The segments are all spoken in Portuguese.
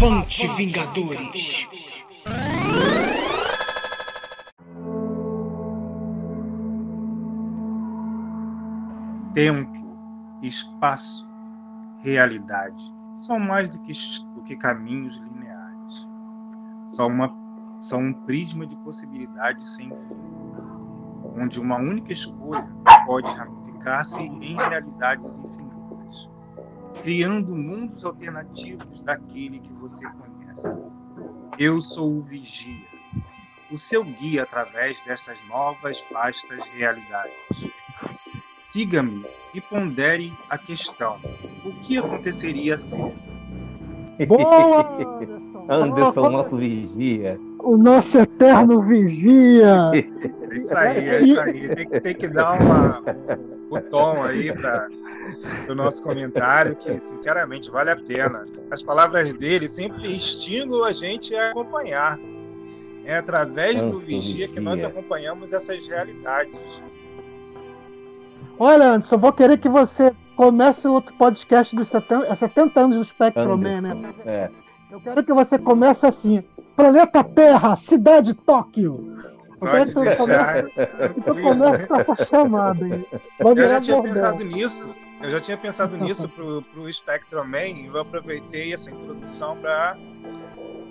Avante, Vingadores! Tempo, espaço, realidade são mais do que, do que caminhos lineares. São, uma, são um prisma de possibilidades sem fim, onde uma única escolha pode ramificar-se em realidades infinitas, criando mundos alternativos daquele que você conhece. Eu sou o Vigia, o seu guia através dessas novas vastas realidades. Siga-me e pondere a questão: o que aconteceria se? Boa, Anderson! Anderson, nosso vigia. O nosso eterno vigia. É isso aí, é isso aí. Tem, tem que dar uma, o tom aí para o nosso comentário, que sinceramente vale a pena. As palavras dele sempre estimulam a gente a acompanhar. É através do vigia que nós acompanhamos essas realidades. Olha, Anderson, vou querer que você comece outro podcast dos 70, 70 anos do Spectrum Man, né? É. Eu quero que você comece assim: Planeta Terra, Cidade Tóquio. Eu quero que você comece, comece com essa chamada aí. Eu já tinha bordel. pensado nisso. Eu já tinha pensado nisso pro, pro Spectrum Man e eu aproveitei essa introdução para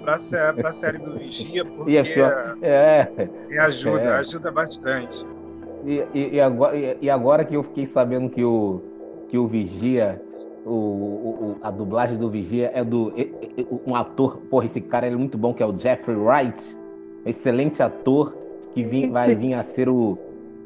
para a série do Vigia, porque é, é, ajuda, é. ajuda bastante. E, e, e, agora, e, agora, que eu fiquei sabendo que o, que o Vigia, o, o a dublagem do Vigia é do um ator, porra, esse cara é muito bom, que é o Jeffrey Wright, excelente ator, que vim, vai vir a ser o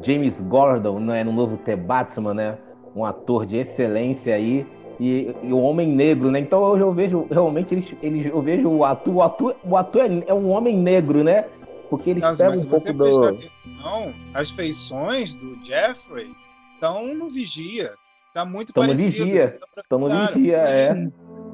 James Gordon né, no novo The Batman, né? Um ator de excelência aí. E, e o Homem Negro, né? Então eu, eu vejo realmente eles, eles, eu vejo o ator, o ator, o ator é, é um homem negro, né? Porque eles Nossa, pegam um pouco do. atenção, as feições do Jeffrey estão no vigia. Tá muito tamo parecido. Vigia. Estão no vigia, é.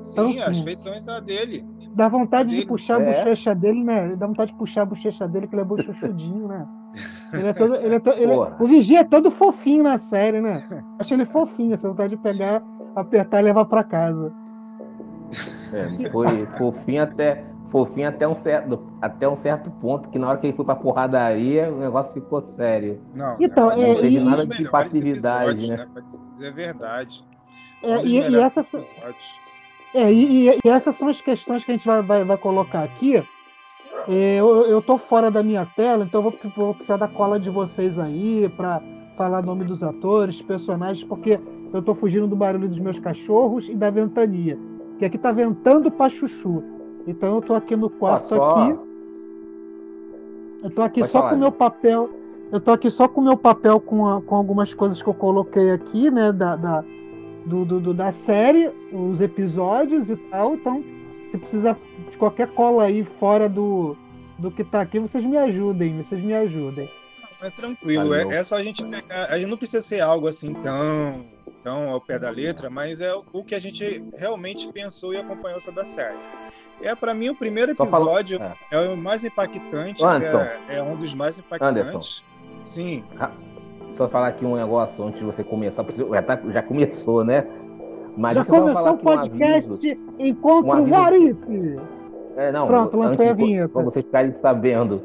Sim, então, as feições são dele. Dá vontade dele. de puxar é. a bochecha dele, né? Dá vontade de puxar a bochecha dele, que ele é bochuchudinho, né? Ele é todo, ele é to, ele é, o Vigia é todo fofinho na série, né? Acho ele fofinho, essa vontade de pegar, apertar e levar para casa. É, foi fofinho até fofinho até um certo, até um certo ponto, que na hora que ele foi pra porradaria, o negócio ficou sério. Não, então, é, não teve nada de passividade, né? É verdade. É, e, e, essas, é, e, e, essas são as questões que a gente vai, vai, vai colocar aqui. É, eu, eu tô fora da minha tela, então eu vou, vou precisar da cola de vocês aí para falar nome dos atores, personagens, porque eu tô fugindo do barulho dos meus cachorros e da ventania. Que aqui tá ventando pra chuchu. Então eu tô aqui no quarto ah, aqui. Eu tô aqui Pode só falar. com o meu papel. Eu tô aqui só com o meu papel com, a, com algumas coisas que eu coloquei aqui, né? Da, da, do, do, da série, os episódios e tal. Então, se precisa de qualquer cola aí fora do, do que tá aqui, vocês me ajudem, vocês me ajudem. Não, é tranquilo, é, é, só a gente pegar. A gente não precisa ser algo assim tão tão ao pé da letra, mas é o que a gente realmente pensou e acompanhou sobre a série. É para mim o primeiro episódio é. é. o mais impactante, é, é, um dos mais impactantes. Anderson. Sim. Só falar aqui um negócio antes de você começar, já, tá, já começou, né? Mas já começou o podcast um Encontro um Warif. É, não, Pronto, lancei a vinheta. Para vocês ficarem sabendo,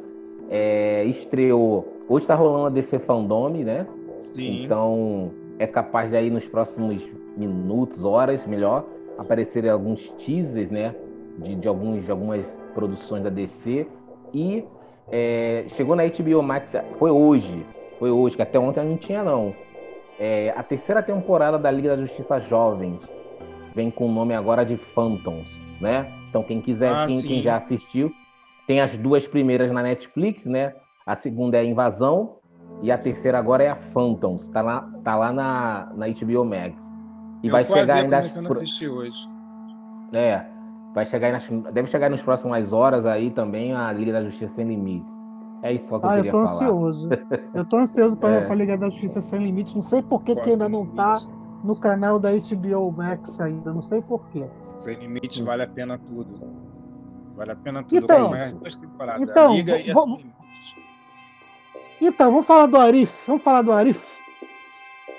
é, estreou. Hoje está rolando a DC Fandome, né? Sim. Então, é capaz de aí nos próximos minutos, horas, melhor, aparecerem alguns teasers, né? De, de, alguns, de algumas produções da DC. E é, chegou na HBO Max, foi hoje, foi hoje, que até ontem não tinha não. É, a terceira temporada da Liga da Justiça Jovens vem com o nome agora de Phantoms, né? Então quem quiser, ah, quem, quem, já assistiu, tem as duas primeiras na Netflix, né? A segunda é a Invasão e a terceira agora é a Phantoms. Tá lá, tá lá na, na HBO Max. E eu vai chegar ainda. Acho eu não assisti hoje. É. Vai chegar nas, deve chegar nas próximas horas aí também a Liga da Justiça Sem Limites. É isso só que ah, eu queria falar. Eu tô ansioso. eu tô ansioso para é. a Liga da Justiça Sem Limites. Não sei por que, que ainda não tá no canal da HBO Max ainda. Não sei por quê. Sem Limites vale a pena tudo. Vale a pena tudo. Então, então Liga vamos, então, vamos falar do Arif. Vamos falar do Arif.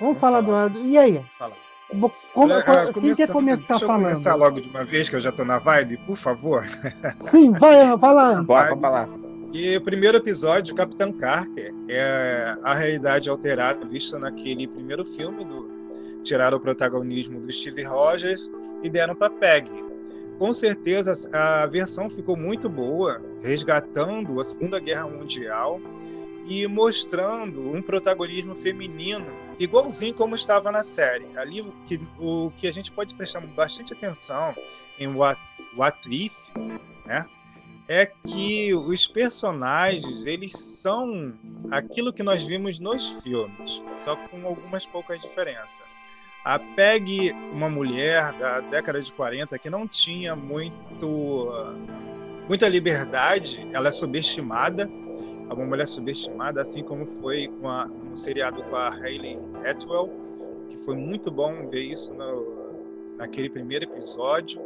Vamos, vamos falar, falar, do Arif. E aí? Fala. como, Olha, quem quer começar deixa falando? Eu começar logo de uma vez, que eu já estou na vibe, por favor. Sim, vai, vai lá. Bora falar. E o primeiro episódio, Capitão Carter, é a realidade alterada vista naquele primeiro filme do tiraram o protagonismo do Steve Rogers e deram para Peg. Com certeza a versão ficou muito boa, resgatando a Segunda Guerra Mundial e mostrando um protagonismo feminino igualzinho como estava na série. Ali o que, o que a gente pode prestar bastante atenção em What, What If, né? É que os personagens eles são aquilo que nós vimos nos filmes, só com algumas poucas diferenças. A Peg, uma mulher da década de 40 que não tinha muito muita liberdade, ela é subestimada, é uma mulher subestimada, assim como foi com a, no seriado com a Hayley Atwell, que foi muito bom ver isso no, naquele primeiro episódio.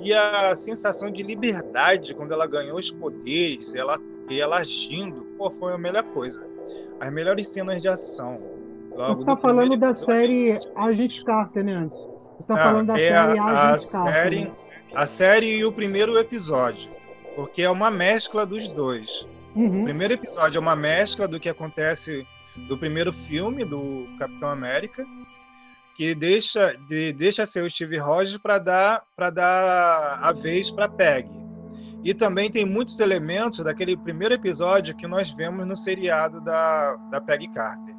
E a sensação de liberdade quando ela ganhou os poderes, ela, e ela agindo, pô, foi a melhor coisa. As melhores cenas de ação. Você está falando da série Agente Carter, né, antes? Você está ah, falando da é série a, a Carter. Série, né? A série e o primeiro episódio. Porque é uma mescla dos dois. Uhum. O primeiro episódio é uma mescla do que acontece do primeiro filme do Capitão América, que deixa de, deixa ser o Steve Rogers para dar para dar a vez para Peg. E também tem muitos elementos daquele primeiro episódio que nós vemos no seriado da, da Peg Carter.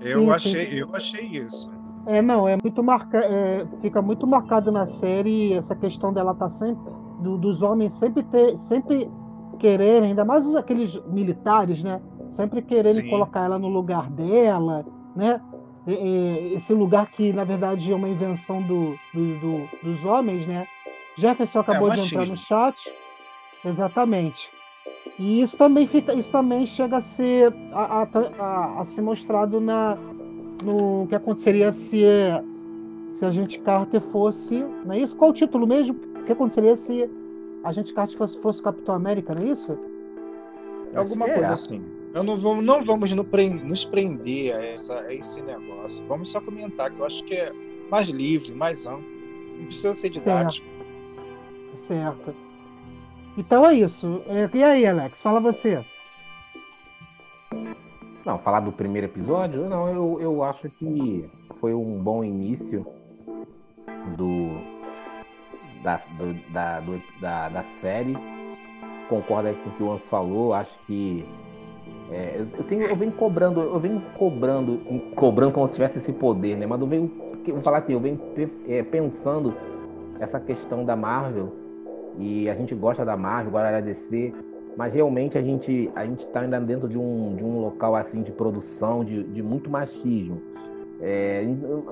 Eu sim, achei, sim. eu achei isso. É, não, é muito marca, é, fica muito marcado na série essa questão dela estar tá sempre do, dos homens sempre ter, sempre quererem, ainda mais aqueles militares, né? Sempre quererem Sim. colocar ela no lugar dela, né? Esse lugar que na verdade é uma invenção do, do, do dos homens, né? Jefferson acabou é, de entrar no chat, exatamente. E isso também fica, isso também chega a ser a, a, a, a ser mostrado na no que aconteceria se se a gente Carter fosse, não é isso? Qual o título mesmo? O que aconteceria se a gente Carter fosse, fosse Capitão América, não é isso? É alguma é. coisa assim. Eu não vamos, não vamos nos prender a, essa, a esse negócio. Vamos só comentar, que eu acho que é mais livre, mais amplo. Não precisa ser didático. Certo. certo. Então é isso. É, e aí, Alex? Fala você. Não, falar do primeiro episódio, não, eu, eu acho que foi um bom início do, da, do, da, do, da, da, série. Concordo aí com o que o Ans falou, acho que é, eu, eu, eu venho cobrando, eu venho cobrando, cobrando como se tivesse esse poder, né? Mas eu venho, vou falar assim, eu venho é, pensando essa questão da Marvel e a gente gosta da Marvel, agora da DC, mas realmente a gente a gente está ainda dentro de um, de um local assim de produção de, de muito machismo. É,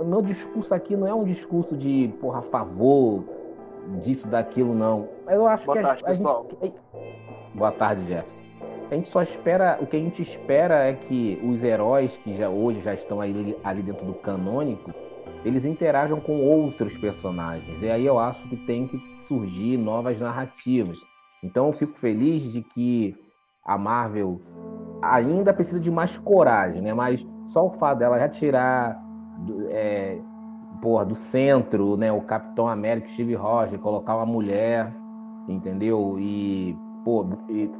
meu discurso aqui não é um discurso de porra favor disso daquilo não. Eu acho Boa que tarde, a, a gente Boa tarde, Jeff. A gente só espera, o que a gente espera é que os heróis que já hoje já estão ali, ali dentro do canônico, eles interajam com outros personagens. E aí eu acho que tem que surgir novas narrativas. Então eu fico feliz de que a Marvel ainda precisa de mais coragem, né? Mas só o fato dela já tirar do, é, porra, do centro, né? O Capitão América, Steve Rogers, colocar uma mulher, entendeu? E, pô, e,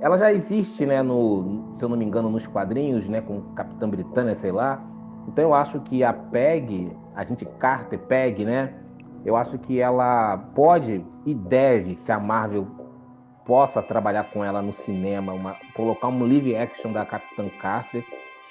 ela já existe, né? No, se eu não me engano, nos quadrinhos, né? Com Capitã Britânia, sei lá. Então eu acho que a Peg, a gente Carter, Peg, né? Eu acho que ela pode e deve, se a Marvel possa trabalhar com ela no cinema, uma, colocar um live action da Capitã Carter.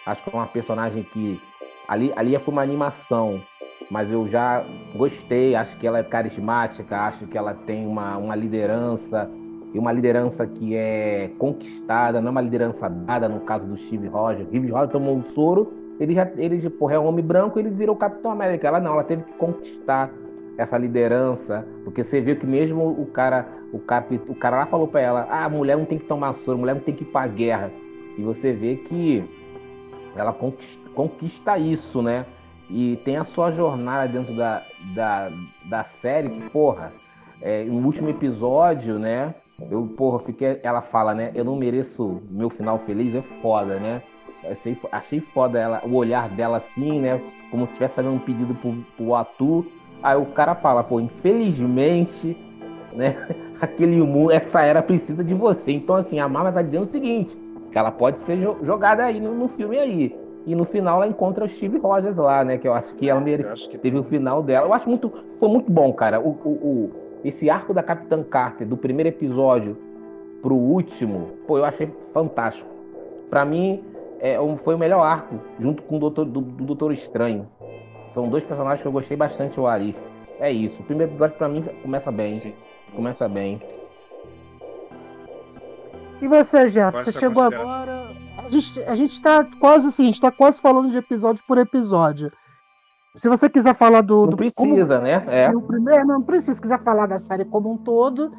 Acho que é uma personagem que ali, ali foi uma animação, mas eu já gostei, acho que ela é carismática, acho que ela tem uma, uma liderança, e uma liderança que é conquistada, não é uma liderança dada, no caso do Steve Rogers. Steve Rogers tomou o soro, ele já ele, porra, é um homem branco, ele virou Capitão América. Ela não, ela teve que conquistar essa liderança, porque você viu que mesmo o cara, o, cap, o cara lá falou para ela, ah, mulher não tem que tomar soro, mulher não tem que ir para guerra. E você vê que ela conquista, conquista isso, né? E tem a sua jornada dentro da, da, da série, que, porra, é, no último episódio, né? Eu, porra, fiquei. Ela fala, né? Eu não mereço meu final feliz, é foda, né? Achei, achei foda ela, o olhar dela assim, né? Como se estivesse fazendo um pedido pro, pro Atu. Aí o cara fala, pô, infelizmente, né? Aquele mundo, essa era precisa de você. Então, assim, a Marvel tá dizendo o seguinte: que ela pode ser jogada aí no, no filme aí. E no final ela encontra o Steve Rogers lá, né? Que eu acho que ela que... teve o final dela. Eu acho muito. Foi muito bom, cara. O, o, o, esse arco da Capitã Carter, do primeiro episódio pro último, pô, eu achei fantástico. Para mim, é, foi o melhor arco, junto com o Doutor, do, do Doutor Estranho. São dois personagens que eu gostei bastante, o Arif. É isso. O primeiro episódio, para mim, começa bem. Sim. Começa bem. E você, Jeff? Você chegou agora. A gente, a gente tá quase assim, a gente tá quase falando de episódio por episódio. Se você quiser falar do. Não do, precisa, como, né? É. O primeiro, não precisa. Se quiser falar da série como um todo,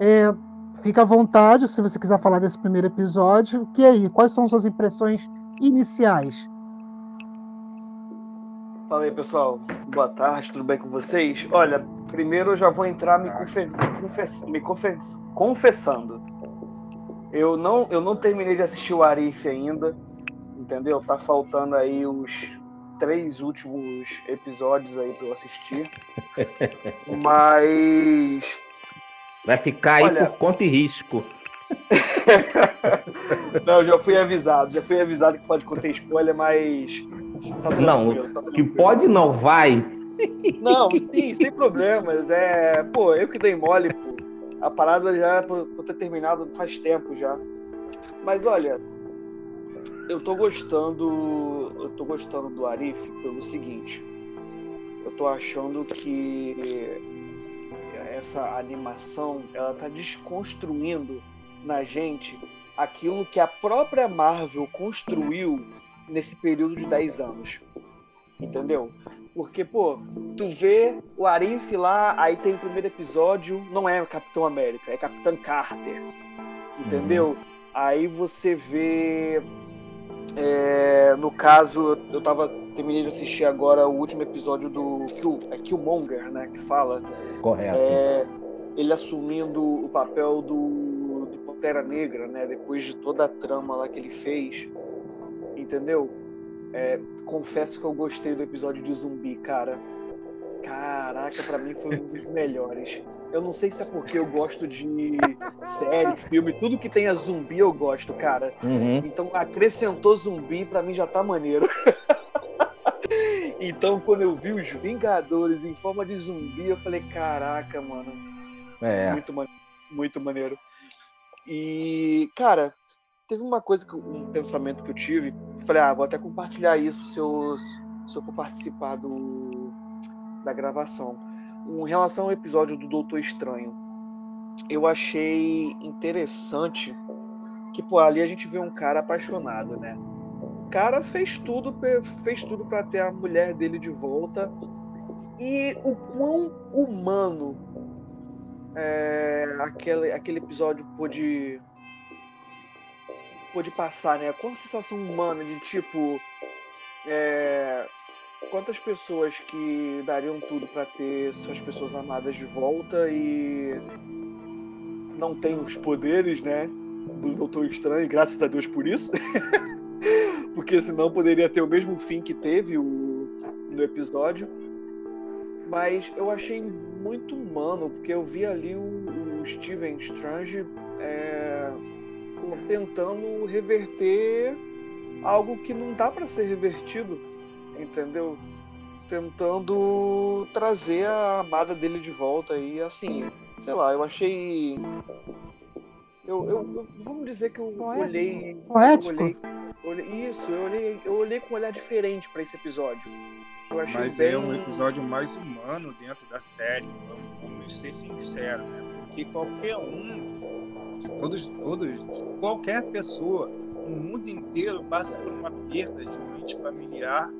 é, fica à vontade. Se você quiser falar desse primeiro episódio, que aí? Quais são suas impressões iniciais? Fala aí, pessoal. Boa tarde, tudo bem com vocês? Olha, primeiro eu já vou entrar me, confe me confessando eu não, eu não terminei de assistir o Arif ainda, entendeu? Tá faltando aí os três últimos episódios aí para eu assistir. Mas vai ficar aí Olha... por conta e risco. não, já fui avisado, já fui avisado que pode conter spoiler, mas tá não, tá que pode não vai. Não, sim, sem problemas. É, pô, eu que dei mole, pô. A parada já é por, ter terminado faz tempo já. Mas olha, eu tô gostando. Eu tô gostando do Arif pelo seguinte. Eu tô achando que essa animação ela tá desconstruindo na gente aquilo que a própria Marvel construiu nesse período de 10 anos. Entendeu? Porque, pô, tu vê o Arif lá, aí tem o primeiro episódio, não é Capitão América, é Capitão Carter. Entendeu? Uhum. Aí você vê. É, no caso, eu tava. Terminei de assistir agora o último episódio do Kill, é Killmonger, né? Que fala. Correto. É, ele assumindo o papel do, do Pantera Negra, né? Depois de toda a trama lá que ele fez. Entendeu? É, confesso que eu gostei do episódio de zumbi, cara. Caraca, para mim foi um dos melhores. Eu não sei se é porque eu gosto de série, filme, tudo que tenha zumbi eu gosto, cara. Uhum. Então acrescentou zumbi, para mim já tá maneiro. então quando eu vi os Vingadores em forma de zumbi, eu falei, caraca, mano. É. Muito, muito maneiro. E, cara, teve uma coisa, um pensamento que eu tive, falei, ah, vou até compartilhar isso se eu, se eu for participar do, da gravação. Em relação ao episódio do Doutor Estranho, eu achei interessante que, pô, ali a gente vê um cara apaixonado, né? O cara fez tudo, fez tudo para ter a mulher dele de volta. E o quão humano é, aquele, aquele episódio pôde pôde passar, né? Qual a sensação humana de tipo. É, quantas pessoas que dariam tudo para ter suas pessoas amadas de volta e não tem os poderes, né? Do Doutor Estranho, graças a Deus por isso. Porque senão poderia ter o mesmo fim que teve o, no episódio. Mas eu achei muito humano, porque eu vi ali o, o Steven Strange. Tentando reverter algo que não dá para ser revertido, entendeu? Tentando trazer a amada dele de volta e assim, sei lá, eu achei eu, eu, eu vamos dizer que eu olhei, eu olhei, olhei, isso, eu olhei, eu olhei com um olhar diferente para esse episódio. Mas bem... é um episódio mais humano dentro da série, vamos, vamos ser sinceros, né? Porque qualquer um todos, todos, qualquer pessoa, o mundo inteiro passa por uma perda de um ente familiar,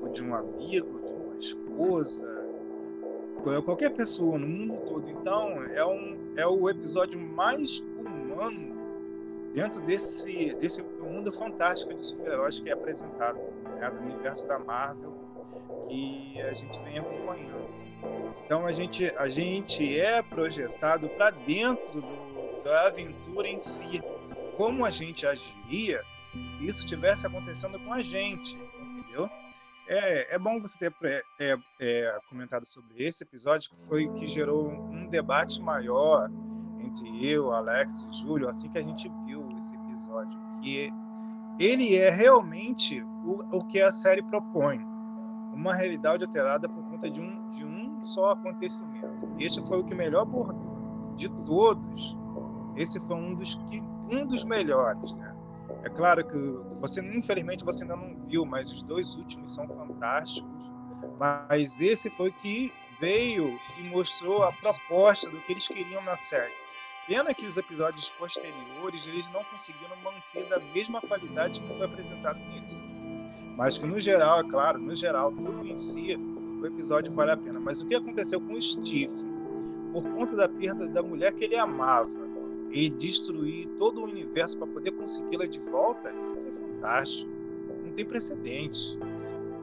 ou de um amigo, de uma esposa, qualquer pessoa no mundo todo. Então, é, um, é o episódio mais humano dentro desse, desse mundo fantástico de super-heróis que é apresentado, né, do universo da Marvel, que a gente vem acompanhando. Então a gente, a gente é projetado para dentro do, da aventura em si. Como a gente agiria se isso estivesse acontecendo com a gente, entendeu? É, é bom você ter é, é, comentado sobre esse episódio, que foi que gerou um debate maior entre eu, Alex e Júlio, assim que a gente viu esse episódio, que ele é realmente o, o que a série propõe, uma realidade alterada por conta de um, de um só acontecimento. E esse foi o que melhor abordou de todos. Esse foi um dos que um dos melhores, né? É claro que você, infelizmente, você ainda não viu, mas os dois últimos são fantásticos. Mas esse foi que veio e mostrou a proposta do que eles queriam na série. Pena que os episódios posteriores eles não conseguiram manter da mesma qualidade que foi apresentado nesse. Mas que no geral, é claro, no geral, tudo em si, o episódio vale a pena. Mas o que aconteceu com o Steve? Por conta da perda da mulher que ele amava, ele destruir todo o universo para poder consegui-la de volta, isso foi fantástico. Não tem precedente.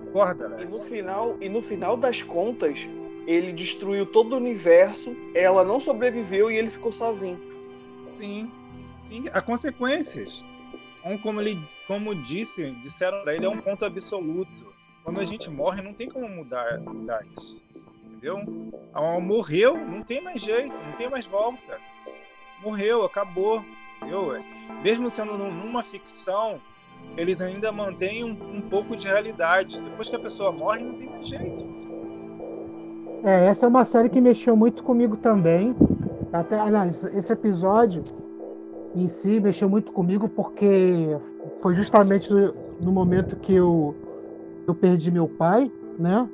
Concorda, Alex? E no final, e no final das contas, ele destruiu todo o universo, ela não sobreviveu e ele ficou sozinho. Sim, sim, há consequências. Como ele, como disse, disseram para ele, é um ponto absoluto. Quando a gente morre, não tem como mudar, mudar isso. Entendeu? Morreu, não tem mais jeito, não tem mais volta. Morreu, acabou. Entendeu? Mesmo sendo numa ficção, eles ainda mantêm um, um pouco de realidade. Depois que a pessoa morre, não tem mais jeito. É, essa é uma série que mexeu muito comigo também. Até, aliás, esse episódio em si mexeu muito comigo porque foi justamente no, no momento que eu, eu perdi meu pai, né?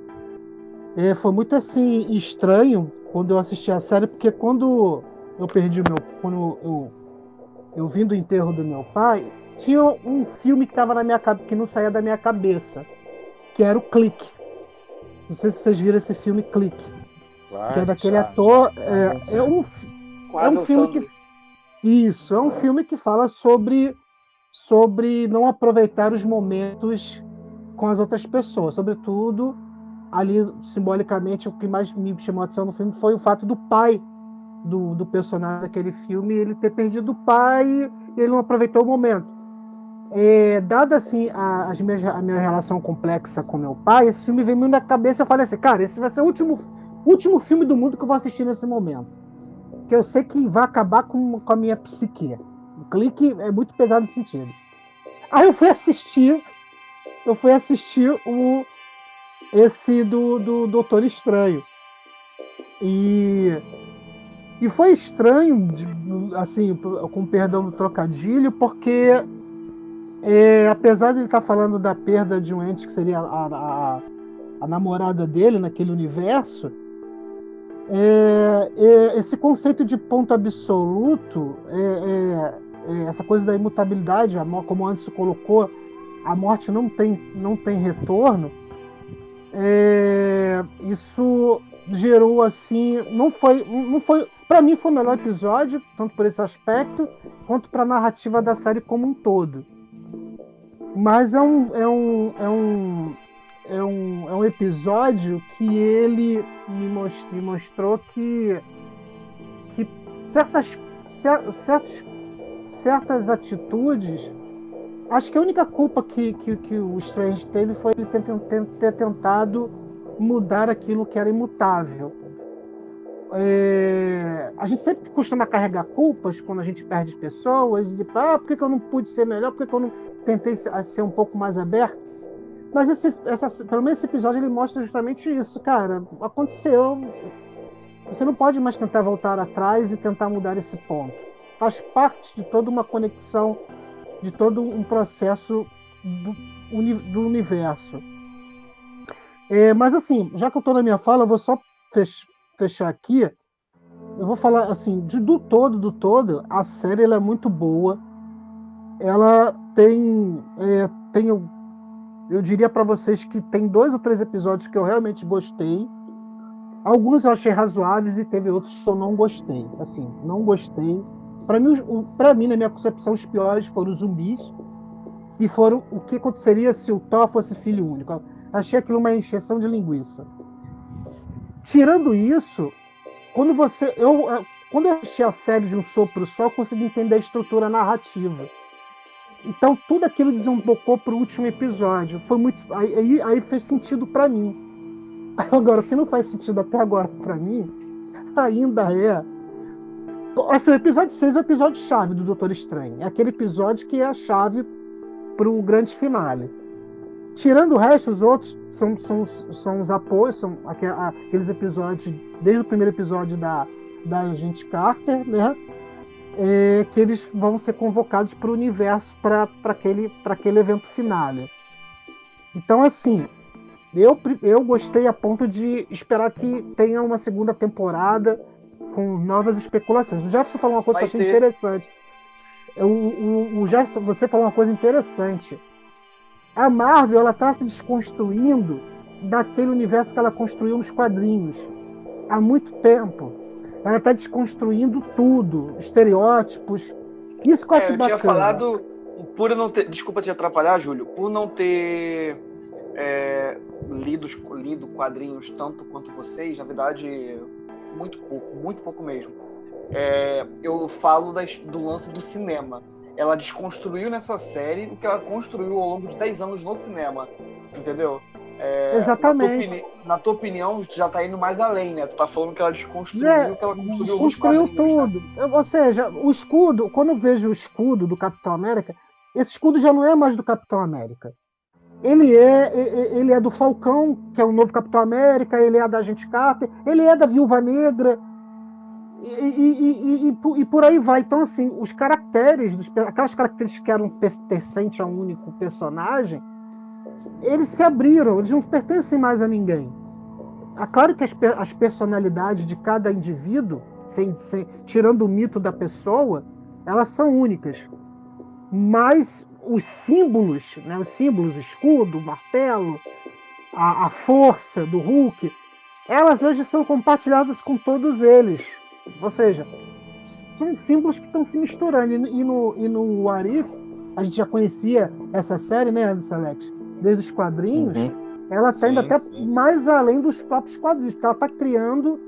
É, foi muito assim estranho quando eu assisti a série, porque quando eu perdi meu, quando eu, eu vim do enterro do meu pai, tinha um filme que tava na minha que não saía da minha cabeça, que era o Clique. Não sei se vocês viram esse filme Clique. Claro, que é daquele já, ator. Já, é, é, um, é um filme que. Isso, é um filme que fala sobre, sobre não aproveitar os momentos com as outras pessoas. Sobretudo, ali, simbolicamente, o que mais me chamou a atenção no filme foi o fato do pai do, do personagem daquele filme ele ter perdido o pai e ele não aproveitou o momento. É, dada assim a, as minhas, a minha relação complexa com meu pai, esse filme veio muito na cabeça. Eu falei assim, cara, esse vai ser o último, último filme do mundo que eu vou assistir nesse momento. Que eu sei que vai acabar com, com a minha psique. O clique é muito pesado nesse sentido. Aí eu fui assistir, eu fui assistir o esse do, do Doutor Estranho. E e foi estranho, assim, com perdão do trocadilho, porque é, apesar de ele estar tá falando da perda de um ente que seria a, a, a namorada dele naquele universo, é, é, esse conceito de ponto absoluto, é, é, é, essa coisa da imutabilidade, como antes se colocou, a morte não tem, não tem retorno, isso gerou assim, não foi, não foi, para mim foi o melhor episódio, tanto por esse aspecto quanto para a narrativa da série como um todo. Mas é um, é um, é um, é um, é um episódio que ele me, most, me mostrou que, que certas, certas, certas atitudes. Acho que a única culpa que, que, que o Strange teve foi ele ter, ter, ter tentado mudar aquilo que era imutável. É, a gente sempre costuma carregar culpas quando a gente perde pessoas, de ah, por que, que eu não pude ser melhor, por que, que eu não tentei ser um pouco mais aberto. Mas esse, essa, pelo menos esse episódio ele mostra justamente isso, cara. Aconteceu. Você não pode mais tentar voltar atrás e tentar mudar esse ponto. Faz parte de toda uma conexão, de todo um processo do, do universo. É, mas assim, já que eu estou na minha fala, eu vou só fechar aqui. Eu vou falar assim, de, do todo, do todo, a série ela é muito boa ela tem, é, tem eu, eu diria para vocês que tem dois ou três episódios que eu realmente gostei. Alguns eu achei razoáveis e teve outros que eu não gostei. Assim, não gostei. Para mim, para mim, na minha concepção, os piores foram os zumbis e foram o que aconteceria se o Thor fosse filho único. Achei aquilo uma encheção de linguiça. Tirando isso, quando você eu quando eu achei a série de um sopro só, eu consegui entender a estrutura narrativa Então tudo aquilo desembocou para o último episódio. Foi muito. Aí, aí fez sentido para mim. Agora, o que não faz sentido até agora para mim ainda é. Assim, o episódio 6 é o episódio chave do Doutor Estranho. É aquele episódio que é a chave para o grande finale. Tirando o resto, os outros são, são, são os apoios, são aqueles episódios, desde o primeiro episódio da, da Agente Carter, né? É, que eles vão ser convocados para o universo para aquele, aquele evento final. Então, assim, eu, eu gostei a ponto de esperar que tenha uma segunda temporada com novas especulações. O Jefferson falou uma coisa Vai que eu achei ter. interessante. O, o, o Jefferson, você falou uma coisa interessante a Marvel ela está se desconstruindo daquele universo que ela construiu nos quadrinhos há muito tempo. Ela está desconstruindo tudo, estereótipos. Isso que eu é, acho eu bacana. tinha falado, por não ter. Desculpa te atrapalhar, Júlio, por não ter é, lido, lido quadrinhos tanto quanto vocês, na verdade, muito pouco, muito pouco mesmo. É, eu falo das, do lance do cinema ela desconstruiu nessa série o que ela construiu ao longo de 10 anos no cinema. Entendeu? É, Exatamente. Na tua, na tua, opinião, já tá indo mais além, né? Tu tá falando que ela desconstruiu é, que ela construiu Desconstruiu né? tudo. Né? Ou seja, o escudo, quando eu vejo o escudo do Capitão América, esse escudo já não é mais do Capitão América. Ele é, ele é do Falcão, que é o novo Capitão América, ele é da Agente Carter, ele é da Viúva Negra, e, e, e, e, por aí vai. Então, assim, os caracteres, aquelas características que eram pertencentes a um único personagem, eles se abriram, eles não pertencem mais a ninguém. É claro que as, as personalidades de cada indivíduo, sem, sem, tirando o mito da pessoa, elas são únicas. Mas os símbolos, né, os símbolos, o escudo, o martelo, a, a força do Hulk, elas hoje são compartilhadas com todos eles. Ou seja, são símbolos que estão se misturando. E no, e no Arif, a gente já conhecia essa série, né, Anderson Alex? Desde os quadrinhos. Uhum. Ela está indo até sim. mais além dos próprios quadrinhos, porque ela está criando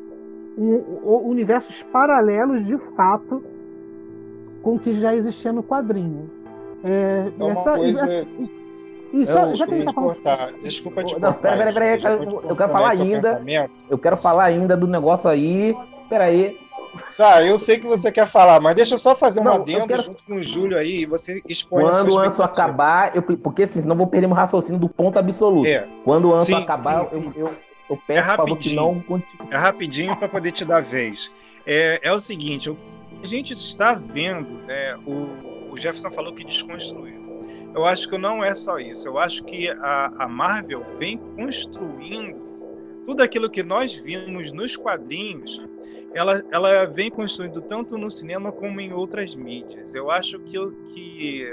um, um, universos paralelos de fato com o que já existia no quadrinho. É, então, essa, coisa... essa, isso, eu, já que tá falando... Desculpa te não, cortar. Peraí, peraí, peraí, eu, eu quero falar ainda. Eu quero falar ainda do negócio aí. Peraí, Tá, eu sei que você quer falar, mas deixa eu só fazer uma adendo quero... junto com o Júlio aí e você expõe Quando o Anso acabar, eu, porque senão vou perder meu raciocínio do ponto absoluto. É. Quando o Anso sim, acabar, sim, sim, eu, eu, eu, peço, é favor, que não continue. É rapidinho para poder te dar vez. É, é o seguinte, a gente está vendo, né, o, o Jefferson falou que desconstruiu. Eu acho que não é só isso. Eu acho que a, a Marvel vem construindo tudo aquilo que nós vimos nos quadrinhos ela, ela vem construindo tanto no cinema como em outras mídias. Eu acho que, que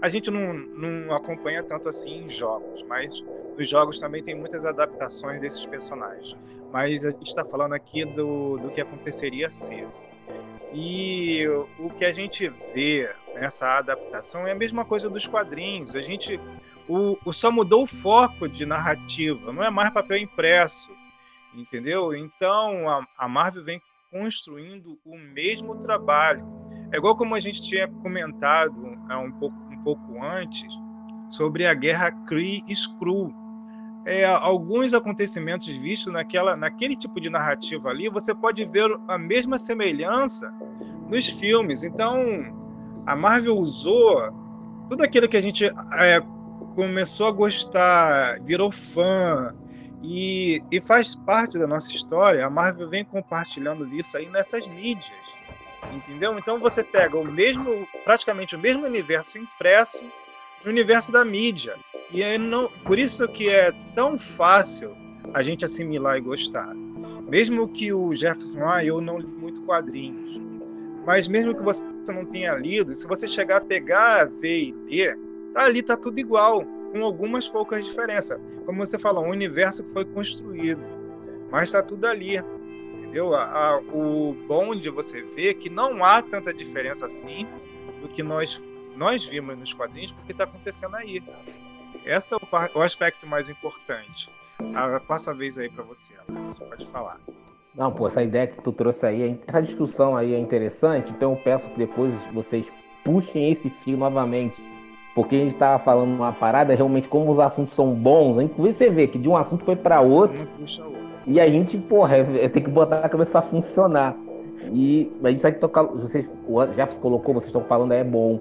a gente não, não acompanha tanto assim em jogos, mas os jogos também tem muitas adaptações desses personagens. Mas a gente está falando aqui do, do que aconteceria ser. E o que a gente vê nessa adaptação é a mesma coisa dos quadrinhos. A gente o, o só mudou o foco de narrativa, não é mais papel impresso entendeu? Então a, a Marvel vem construindo o mesmo trabalho. É igual como a gente tinha comentado um pouco, um pouco antes sobre a guerra Kree-Skrull. É, alguns acontecimentos vistos naquela, naquele tipo de narrativa ali, você pode ver a mesma semelhança nos filmes. Então, a Marvel usou tudo aquilo que a gente é, começou a gostar, virou fã, e, e faz parte da nossa história. A Marvel vem compartilhando isso aí nessas mídias, entendeu? Então você pega o mesmo, praticamente o mesmo universo impresso no universo da mídia. E é não, por isso que é tão fácil a gente assimilar e gostar. Mesmo que o Jefferson, ah, eu não li muito quadrinhos. Mas mesmo que você não tenha lido, se você chegar a pegar, ver e ler, tá ali tá tudo igual com algumas poucas diferenças. Como você falou, um universo que foi construído, mas está tudo ali. Entendeu? A, a, o bom de você ver que não há tanta diferença assim do que nós, nós vimos nos quadrinhos, porque está acontecendo aí. Esse é o, o, aspecto mais importante. Ah, passa a vez aí para você, Alex. Pode falar. Não, pô, essa ideia que tu trouxe aí, essa discussão aí é interessante, então eu peço que depois vocês puxem esse fio novamente porque a gente estava falando uma parada, realmente, como os assuntos são bons, inclusive você vê que de um assunto foi para outro, e a gente, porra, é, é, tem que botar a cabeça para funcionar. E mas isso aí que toca, vocês, o Jefferson colocou, vocês estão falando é bom.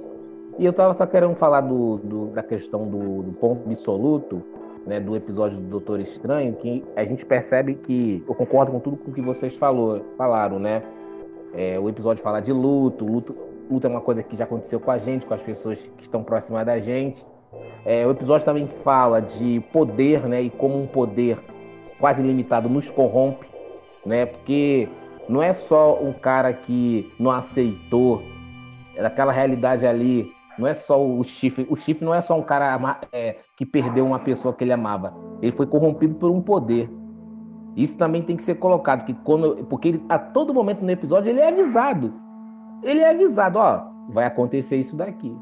E eu tava só querendo falar do, do da questão do, do, ponto absoluto, né, do episódio do Doutor Estranho, que a gente percebe que eu concordo com tudo com que vocês falou, falaram, né? É, o episódio fala de luto, luto, luto é uma coisa que já aconteceu com a gente, com as pessoas que estão próximas da gente. É, o episódio também fala de poder, né? E como um poder quase ilimitado nos corrompe, né? Porque não é só um cara que não aceitou aquela realidade ali, não é só o chifre. O chifre não é só um cara é, que perdeu uma pessoa que ele amava. Ele foi corrompido por um poder. Isso também tem que ser colocado, que quando, porque ele, a todo momento no episódio ele é avisado. Ele é avisado, ó, vai acontecer isso daqui.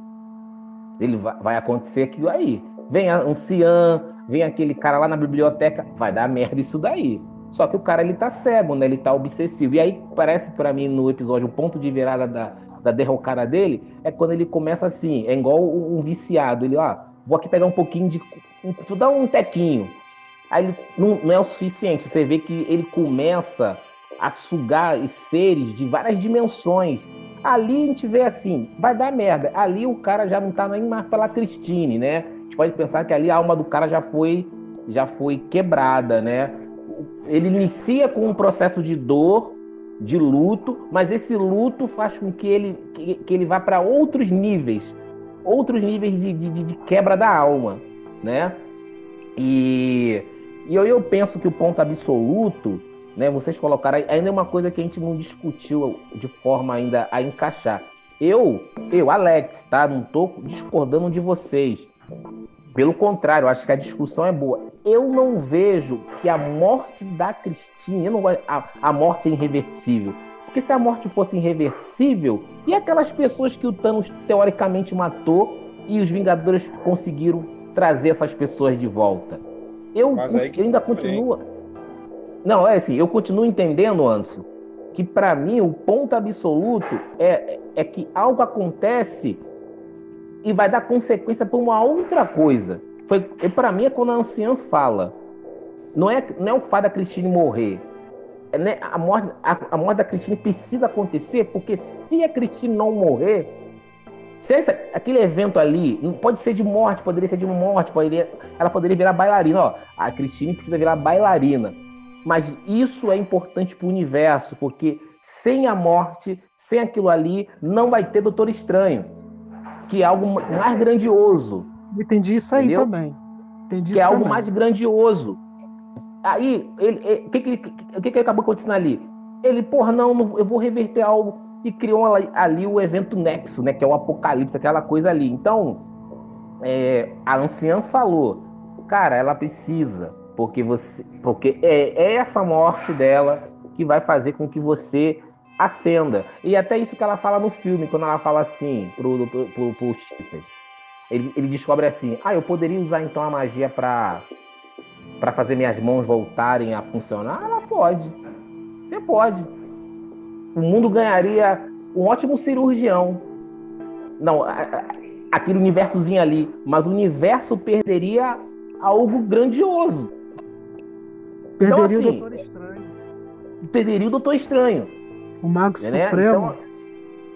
Ele vai, vai acontecer aquilo aí. Vem a anciã, vem aquele cara lá na biblioteca, vai dar merda isso daí. Só que o cara ele tá cego, né? Ele tá obsessivo. E aí parece para mim no episódio o ponto de virada da, da derrocada dele é quando ele começa assim, é igual um viciado. Ele, ó, vou aqui pegar um pouquinho de. Vou dar um tequinho. Aí ele não, não é o suficiente. Você vê que ele começa a sugar seres de várias dimensões. Ali a gente vê assim, vai dar merda. Ali o cara já não tá nem mais pela Christine, né? A gente pode pensar que ali a alma do cara já foi já foi quebrada, né? Ele inicia com um processo de dor, de luto, mas esse luto faz com que ele, que, que ele vá para outros níveis, outros níveis de, de, de, quebra da alma, né? E, e eu, eu penso que o ponto absoluto né? Vocês colocaram ainda é uma coisa que a gente não discutiu de forma ainda a encaixar. Eu, eu, Alex, tá? Não tô discordando de vocês. Pelo contrário, acho que a discussão é boa. Eu não vejo que a morte da Cristina, não a, a morte é irreversível. Porque se a morte fosse irreversível, e aquelas pessoas que o Thanos teoricamente matou e os Vingadores conseguiram trazer essas pessoas de volta? Eu, eu ainda continuo. Não, é assim, eu continuo entendendo, Anderson, que para mim o ponto absoluto é, é que algo acontece e vai dar consequência para uma outra coisa. Foi para mim é quando a anciã fala. Não é, não é o fato da Cristine morrer. É, né, a, morte, a, a morte da Cristine precisa acontecer, porque se a Cristine não morrer, se essa, aquele evento ali, pode ser de morte, poderia ser de morte, poderia, ela poderia virar bailarina. Ó, a Cristine precisa virar bailarina. Mas isso é importante para o universo, porque sem a morte, sem aquilo ali, não vai ter Doutor Estranho, que é algo mais grandioso. Entendi isso aí entendeu? também. Entendi que é algo também. mais grandioso. Aí, o que, que, que, que acabou acontecendo ali? Ele, porra, não, não, eu vou reverter algo. E criou ali o evento Nexo, né? Que é o apocalipse, aquela coisa ali. Então, é, a anciã falou, cara, ela precisa porque você, porque é, é essa morte dela que vai fazer com que você acenda. E até isso que ela fala no filme, quando ela fala assim pro, pro, pro, pro Stephen. Ele, ele descobre assim: ah, eu poderia usar então a magia para para fazer minhas mãos voltarem a funcionar? Ela pode. Você pode. O mundo ganharia um ótimo cirurgião. Não, aquele universozinho ali, mas o universo perderia algo grandioso. Perderia então, assim, o Doutor Estranho. Perderia o Doutor Estranho. O Mago né? Supremo.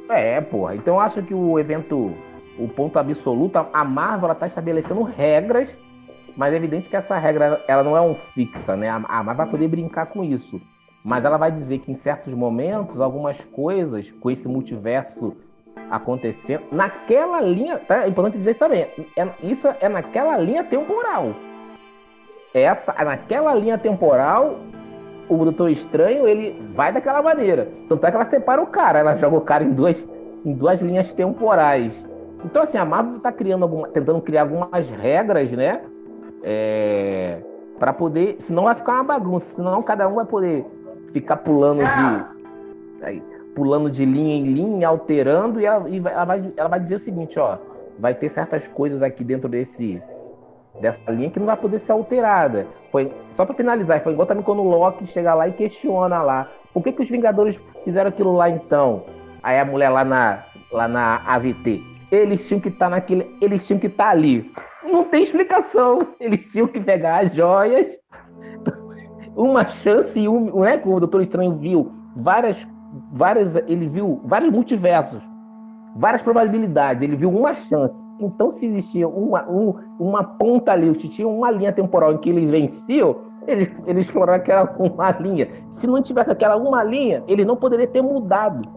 Então, é, porra. Então eu acho que o evento, o ponto absoluto, a Marvel está estabelecendo regras, mas é evidente que essa regra ela não é um fixa, né? A Marvel vai poder brincar com isso. Mas ela vai dizer que em certos momentos, algumas coisas com esse multiverso acontecendo, naquela linha, tá? É importante dizer isso também. É, isso é naquela linha temporal essa, naquela linha temporal, o Doutor Estranho, ele vai daquela maneira. Tanto é que ela separa o cara, ela joga o cara em duas, em duas linhas temporais. Então, assim, a Marvel está criando alguma, tentando criar algumas regras, né? É, para poder. Senão vai ficar uma bagunça, senão cada um vai poder ficar pulando de. Aí, pulando de linha em linha, alterando, e ela, e ela, vai, ela vai dizer o seguinte, ó. Vai ter certas coisas aqui dentro desse dessa linha que não vai poder ser alterada. Foi só para finalizar, foi igual também quando o Loki chega lá e questiona lá, por que, que os Vingadores fizeram aquilo lá então? Aí a mulher lá na lá na AVT, eles tinham que estar tá naquele, eles tinham que estar tá ali. Não tem explicação. Eles tinham que pegar as joias, uma chance e um, não é como o Doutor Estranho viu várias, várias, ele viu vários multiversos, várias probabilidades. Ele viu uma chance. Então, se existia uma, um, uma ponta ali, se tinha uma linha temporal em que eles venciam, eles, eles exploraram aquela uma linha. Se não tivesse aquela uma linha, eles não poderiam ter mudado.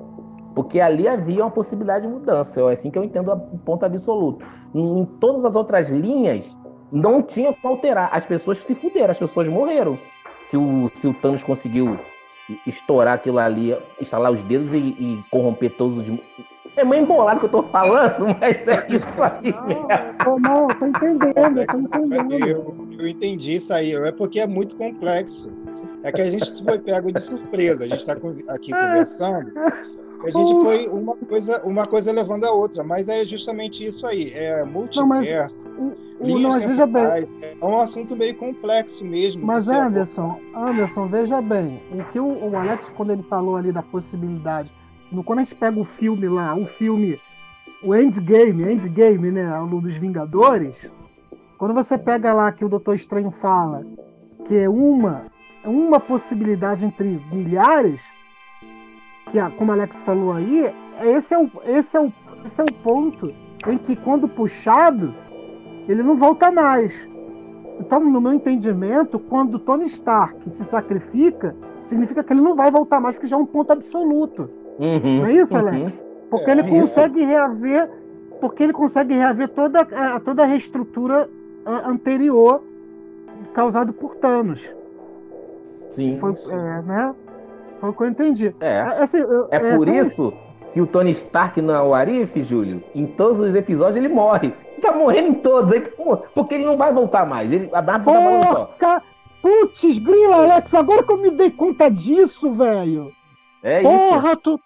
Porque ali havia uma possibilidade de mudança. É assim que eu entendo o ponto absoluto. Em todas as outras linhas, não tinha como alterar. As pessoas se fuderam, as pessoas morreram. Se o, se o Thanos conseguiu estourar aquilo ali, instalar os dedos e, e corromper todos os. É meio embolado que eu tô falando, mas é isso aí mesmo. Não, tô entendendo, eu tô entendendo. Eu, eu entendi isso aí, é porque é muito complexo. É que a gente foi pego de surpresa. A gente está aqui conversando a gente foi uma coisa, uma coisa levando a outra, mas é justamente isso aí, é multiverso, não, linhas não, temporais, é um assunto meio complexo mesmo. Mas Anderson, Anderson, veja bem, o que o, o, Alex, quando ele falou ali da possibilidade, quando a gente pega o filme lá, o filme, o Endgame, Endgame, né, o dos Vingadores, quando você pega lá que o Doutor Estranho fala que é uma, uma possibilidade entre milhares, que como Alex falou aí, esse é o, esse é o, esse é o ponto em que quando puxado, ele não volta mais. Então, no meu entendimento, quando Tony Stark se sacrifica, significa que ele não vai voltar mais, porque já é um ponto absoluto. Uhum, não é isso, Alex? Uhum. Porque é, ele consegue isso. reaver, porque ele consegue reaver toda, a, toda a reestrutura anterior causada por Thanos. Sim. Foi, sim. É, né? Foi o que eu entendi. É, é, assim, é, é por isso que o Tony Stark no Arif, Júlio, em todos os episódios ele morre. Ele tá morrendo em todos, porque ele não vai voltar mais. Ele, a Marvel tá falando só. Putz, grila, Alex, agora que eu me dei conta disso, velho. É Porra, isso. tu.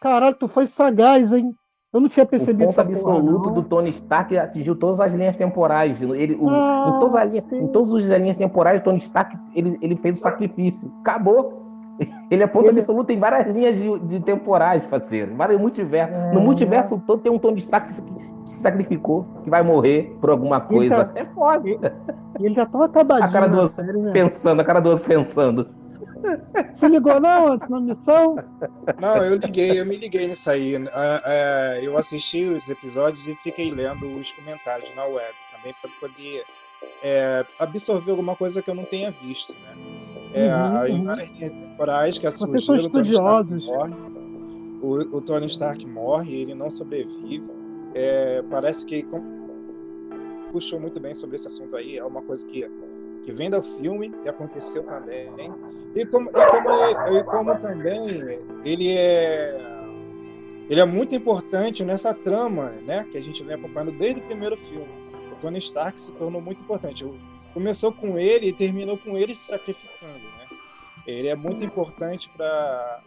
Caralho, tu foi sagaz, hein? Eu não tinha percebido o ponto absoluto porra, do Tony Stark atingiu todas as linhas temporais. Ele, o, ah, em, todas as linhas, em todas as linhas temporais, o Tony Stark ele, ele fez o sacrifício. Acabou. Ele é ponto ele... absoluto em várias linhas de, de temporais, parceiro. Vários multiversos. É... No multiverso todo tem um Tony Stark que, que se sacrificou, que vai morrer por alguma coisa. Tá... É foda. E ele já tão acabadinho. A cara do né? pensando, a cara do pensando. Você ligou não antes na missão? Não, eu liguei, eu me liguei nisso aí. É, eu assisti os episódios e fiquei lendo os comentários na web também para poder é, absorver alguma coisa que eu não tenha visto, né? É, uhum, em várias temporais que Vocês são estudiosos. O, o, Tony Stark morre, ele não sobrevive. É, parece que puxou muito bem sobre esse assunto aí. É uma coisa que, que vem do filme e aconteceu também. E como, e como, e como também ele é ele é muito importante nessa trama, né, que a gente vem acompanhando desde o primeiro filme. O Tony Stark se tornou muito importante começou com ele e terminou com ele se sacrificando, né? Ele é muito importante para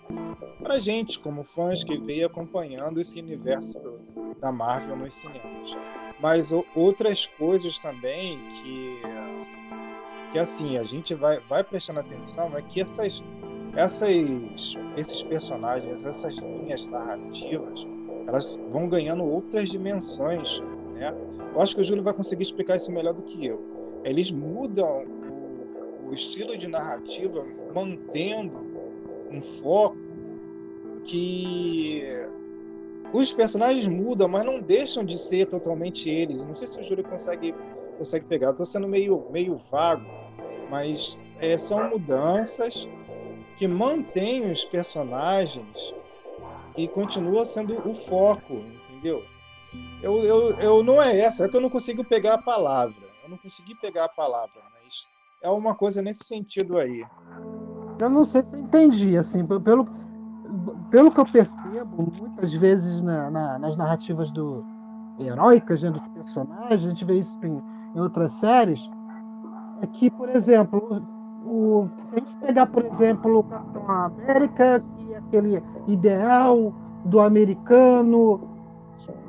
a gente, como fãs que veio acompanhando esse universo da Marvel nos cinemas. Mas outras coisas também que, que assim, a gente vai, vai prestando atenção é que essas, essas, esses personagens, essas linhas narrativas, elas vão ganhando outras dimensões, né? Eu acho que o Júlio vai conseguir explicar isso melhor do que eu eles mudam o, o estilo de narrativa, mantendo um foco que os personagens mudam, mas não deixam de ser totalmente eles. Não sei se o Júlio consegue, consegue pegar. Estou sendo meio, meio vago, mas é, são mudanças que mantêm os personagens e continua sendo o foco, entendeu? Eu, eu, eu não é essa, é que eu não consigo pegar a palavra não consegui pegar a palavra, mas é uma coisa nesse sentido aí. Eu não sei se eu entendi, assim, pelo, pelo que eu percebo, muitas vezes na, na, nas narrativas do heróicas né, dos personagens, a gente vê isso em, em outras séries, é que, por exemplo, o, se a gente pegar, por exemplo, o Capitão América, que é aquele ideal do americano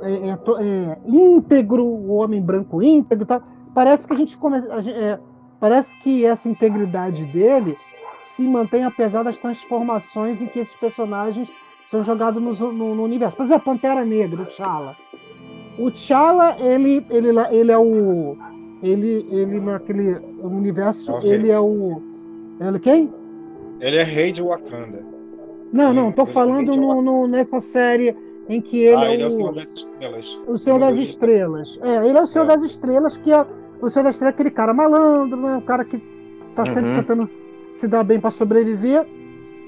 é, é, é, íntegro, o homem branco íntegro tal parece que a gente, a é, parece que essa integridade dele se mantém apesar das transformações em que esses personagens são jogados no, no, no universo. Por exemplo, Pantera Negra, o T'Challa. o T'Challa, ele, ele, ele é o. Ele, ele naquele universo, é ele é o. Ele quem? Ele é rei de Wakanda. Não, não, tô ele é falando é no, no, nessa série em que ele, ah, é, ele o, é o Senhor das Estrelas. O Senhor das Estrelas. É, ele é o Senhor é. das Estrelas, que é o Senhor das Estrelas, é aquele cara malandro, né? O cara que tá sempre uhum. tentando se dar bem para sobreviver.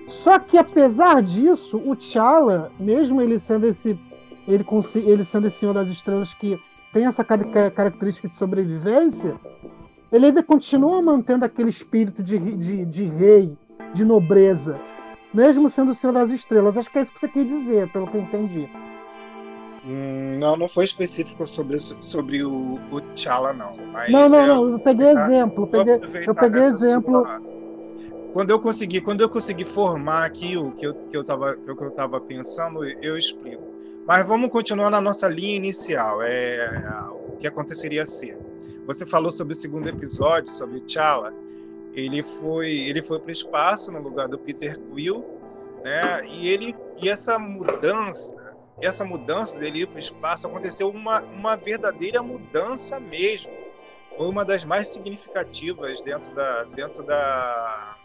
Só que apesar disso, o T'Challa, mesmo ele sendo esse ele, ele sendo esse Senhor das Estrelas que tem essa característica de sobrevivência, ele ainda continua mantendo aquele espírito de, de, de rei, de nobreza, mesmo sendo o Senhor das Estrelas. Acho que é isso que você quer dizer, pelo que eu entendi. Hum, não, não foi específico sobre, sobre o, o T'Challa, não. não, não, não. Eu peguei exemplo. Eu peguei, eu peguei exemplo. Sua... Quando eu consegui, quando eu consegui formar aqui o que eu, que eu estava que eu tava pensando, eu explico. Mas vamos continuar na nossa linha inicial. É, o que aconteceria ser. Você falou sobre o segundo episódio, sobre o T'Challa. Ele foi, ele foi para o espaço no lugar do Peter Quill, né? E ele e essa mudança, essa mudança dele ir para o espaço aconteceu uma, uma verdadeira mudança mesmo. Foi uma das mais significativas dentro da dentro da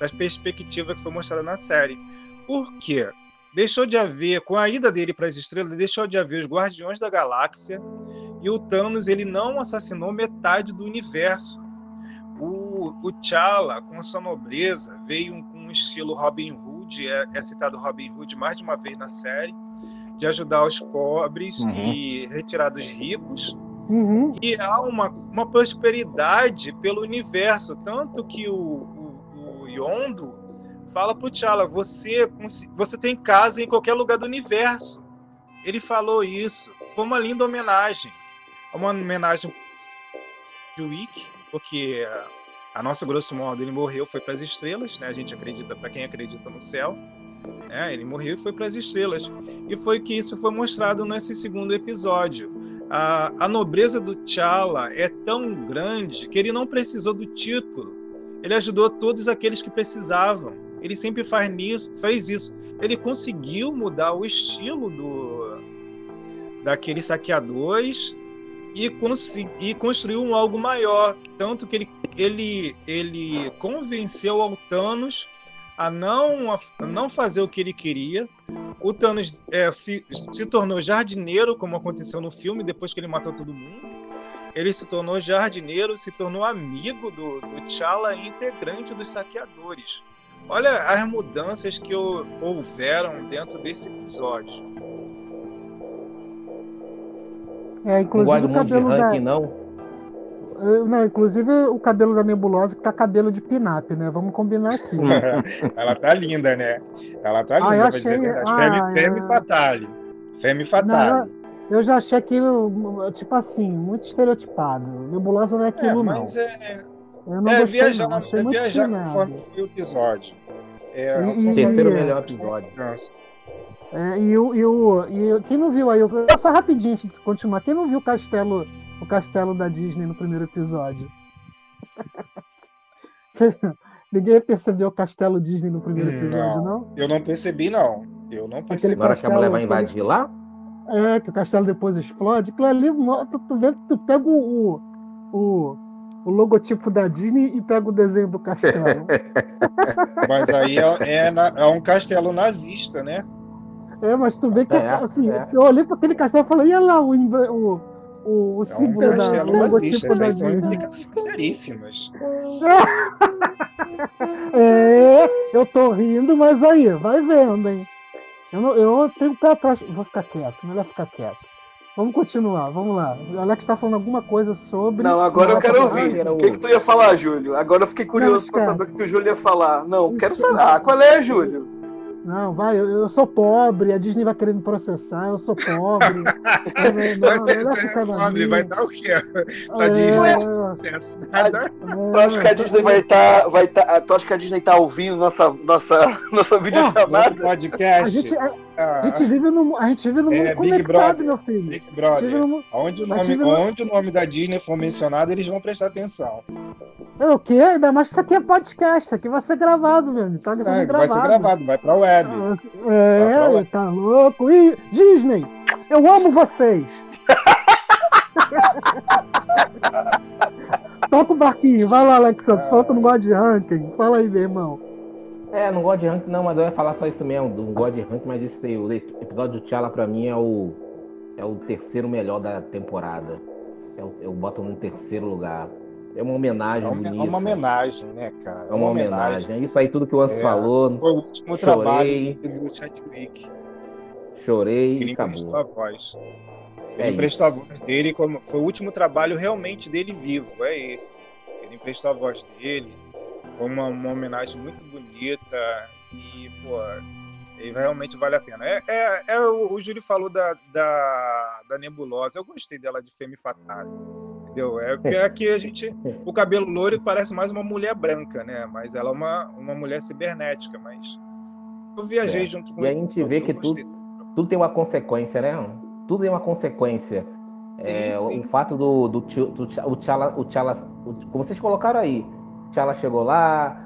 das perspectivas que foi mostrada na série. Por quê? Deixou de haver, com a ida dele para as estrelas, deixou de haver os Guardiões da Galáxia e o Thanos ele não assassinou metade do universo. O, o T'Challa, com sua nobreza, veio com um estilo Robin Hood, é, é, citado Robin Hood mais de uma vez na série, de ajudar os pobres uhum. e retirar dos ricos. Uhum. E há uma, uma prosperidade pelo universo, tanto que o, o, o Yondo fala pro T'Challa, você, você tem casa em qualquer lugar do universo. Ele falou isso. Foi uma linda homenagem. Uma homenagem de Wick, porque a nossa grosso modo ele morreu, foi para as estrelas, né? A gente acredita, para quem acredita no céu, né? Ele morreu e foi para as estrelas. E foi que isso foi mostrado nesse segundo episódio. A, a nobreza do T'Challa é tão grande que ele não precisou do título. Ele ajudou todos aqueles que precisavam. Ele sempre faz nisso, fez isso. Ele conseguiu mudar o estilo do daqueles saqueadores e, e construiu um algo maior, tanto que ele, ele, ele convenceu ao Thanos a não, a não fazer o que ele queria. O Thanos é, se, se tornou jardineiro, como aconteceu no filme, depois que ele matou todo mundo. Ele se tornou jardineiro, se tornou amigo do, T'Challa integrante dos saqueadores. Olha as mudanças que houveram dentro desse episódio. É, inclusive não o cabelo de ranking, da... não. Não, inclusive o cabelo da Nebulosa que tá cabelo de pinap, né? Vamos combinar aqui. Ela tá linda, né? Ela tá linda, ah, achei... dizer verdade. Ah, Femme, é... Fatale. Femme Fatale. Não, eu já achei aquilo, tipo assim, muito estereotipado. Nebulosa não é aquilo, é, mas não. É, eu não é, viajar, não. é viajar conforme foi o episódio. É, e, terceiro e, melhor episódio. É, e, o, e, o, e quem não viu aí, só rapidinho antes de continuar, quem não viu o castelo, o castelo da Disney no primeiro episódio? Ninguém percebeu o castelo Disney no primeiro hum, episódio, não? não? Eu não percebi, não. Eu não percebi. Agora que a mulher vai invadir lá? É, que o castelo depois explode. Aquilo ali, tu, tu, vê, tu pega o, o, o logotipo da Disney e pega o desenho do castelo. mas aí é, é, é, um castelo nazista, né? É, mas tu vê que é, assim, é. eu olhei para aquele castelo e falei, olha lá o, o, o, o símbolo é um da, o logotipo da Disney. seríssimas. é, eu tô rindo, mas aí, vai vendo, hein? Eu, não, eu tenho que atrás. Vou ficar quieto, melhor ficar quieto. Vamos continuar, vamos lá. O Alex está falando alguma coisa sobre. Não, agora eu quero ouvir. O que, que tu ia falar, Júlio? Agora eu fiquei curioso para saber o que o Júlio ia falar. Não, quero saber. Ah, qual é, Júlio? Não, vai, eu, eu, sou pobre, a Disney vai querer me processar, eu sou pobre. não, vai ser pobre, vai dar o quê? A é, Disney processo. Nada. Tu acha que a Disney vai estar. Tá, vai tá, tu acha que a Disney tá ouvindo nossa, nossa, nossa videochamada? podcast. A gente, a, a gente vive no, a gente vive no é, mundo Big Brother, meu filho. Big Brother. No, onde, o nome, onde o nome da Disney for mencionado, eles vão prestar atenção. É o quê? Ainda mais que isso aqui é podcast, isso aqui vai ser gravado mesmo. Tá Sai, vai ser gravado, vai pra web. É, vai pra web. tá louco. E Disney, Eu amo vocês! Toca o barquinho, vai lá, Alex Santos. Fala que não gosta de ranking. Fala aí, meu irmão. É, não gosto de ranking, não, mas eu ia falar só isso mesmo. Não gosto de ranking, mas esse o episódio do T'Challa pra mim é o, é o terceiro melhor da temporada. Eu, eu boto no terceiro lugar. É uma homenagem. É uma, é uma homenagem, né, cara? É uma, uma homenagem. homenagem. É isso aí, tudo que o Anso é, falou. Foi o último chorei, trabalho do Chadwick. Chorei ele e emprestou a voz. Ele é emprestou isso. a voz dele, como foi o último trabalho realmente dele vivo, é esse. Ele emprestou a voz dele. Foi uma, uma homenagem muito bonita e, pô, e realmente vale a pena. É, é, é o, o Júlio falou da, da, da Nebulosa, eu gostei dela de Femme Fatale entendeu? É porque aqui a gente, o cabelo loiro parece mais uma mulher branca, né? Mas ela é uma, uma mulher cibernética, mas eu viajei é. junto com E a gente vê que tudo, tudo tem uma consequência, né? Tudo tem uma consequência. Sim, é, sim, o sim. fato do, do, do, do o T'Challa, o T'Challa, como vocês colocaram aí, T'Challa chegou lá,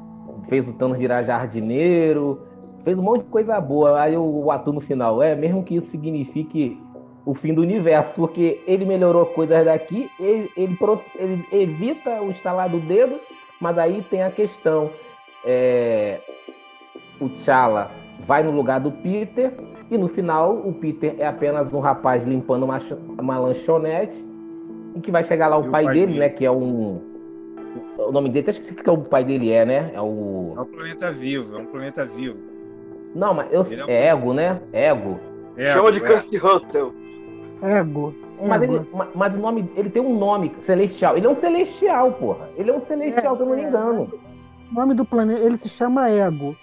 fez o Thanos virar jardineiro, fez um monte de coisa boa. Aí o, ator no final, é, mesmo que isso signifique o fim do universo, porque ele melhorou coisas daqui, ele, ele, ele evita o estalar do dedo, mas aí tem a questão. É, o T'Challa vai no lugar do Peter, e no final o Peter é apenas um rapaz limpando uma, uma lanchonete, e que vai chegar lá o, pai, pai, dele, dele, né? Que é um. O nome dele, acho que que é o pai dele é, né? É o. É um planeta vivo, é um planeta vivo. Não, mas eu, é, é Ego, né? Ego. Ego Chama de é. Kurt Russell. Ego. Mas, ele, mas o nome, ele tem um nome celestial. Ele é um celestial, porra. Ele é um celestial, é, se eu não me engano. O nome do planeta, ele se chama Ego.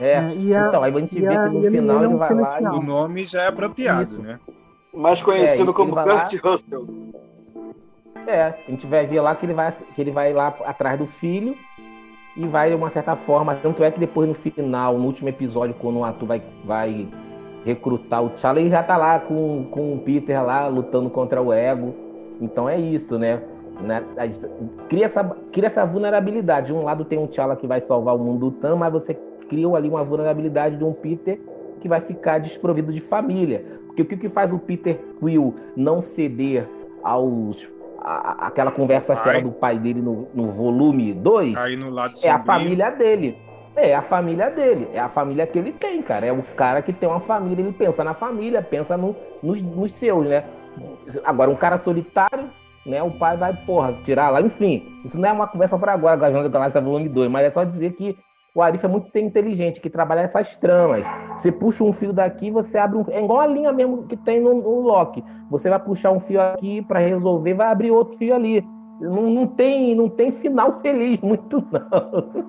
É, é então, aí a gente vê que no ele, final ele, é um vai lá. E... O nome já é apropriado, Isso. né? Mais conhecido é, como Kurt lá... Russell. É, a gente vai ver lá que ele vai, que ele vai lá atrás do filho e vai de uma certa forma. Tanto é que depois no final, no último episódio, quando o ator vai, vai recrutar o T'Challa, ele já tá lá com, com o Peter lá lutando contra o Ego. Então é isso, né? né? Cria, essa, cria essa vulnerabilidade. De um lado tem um T'Challa que vai salvar o mundo do Tan, mas você cria ali uma vulnerabilidade de um Peter que vai ficar desprovido de família. Porque o que faz o Peter Quill não ceder aos a, aquela conversa fora do pai dele no, no volume 2 é a família dele. É a família dele, é a família que ele tem, cara. É o cara que tem uma família, ele pensa na família, pensa no, nos, nos seus, né? Agora, um cara solitário, né? O pai vai, porra, tirar lá, enfim. Isso não é uma conversa para agora, Guardiões da Galáxia Volume 2, mas é só dizer que o Arif é muito inteligente, que trabalha essas tramas. Você puxa um fio daqui, você abre um. É igual a linha mesmo que tem no, no Loki. Você vai puxar um fio aqui para resolver, vai abrir outro fio ali. Não, não, tem, não tem final feliz, muito não.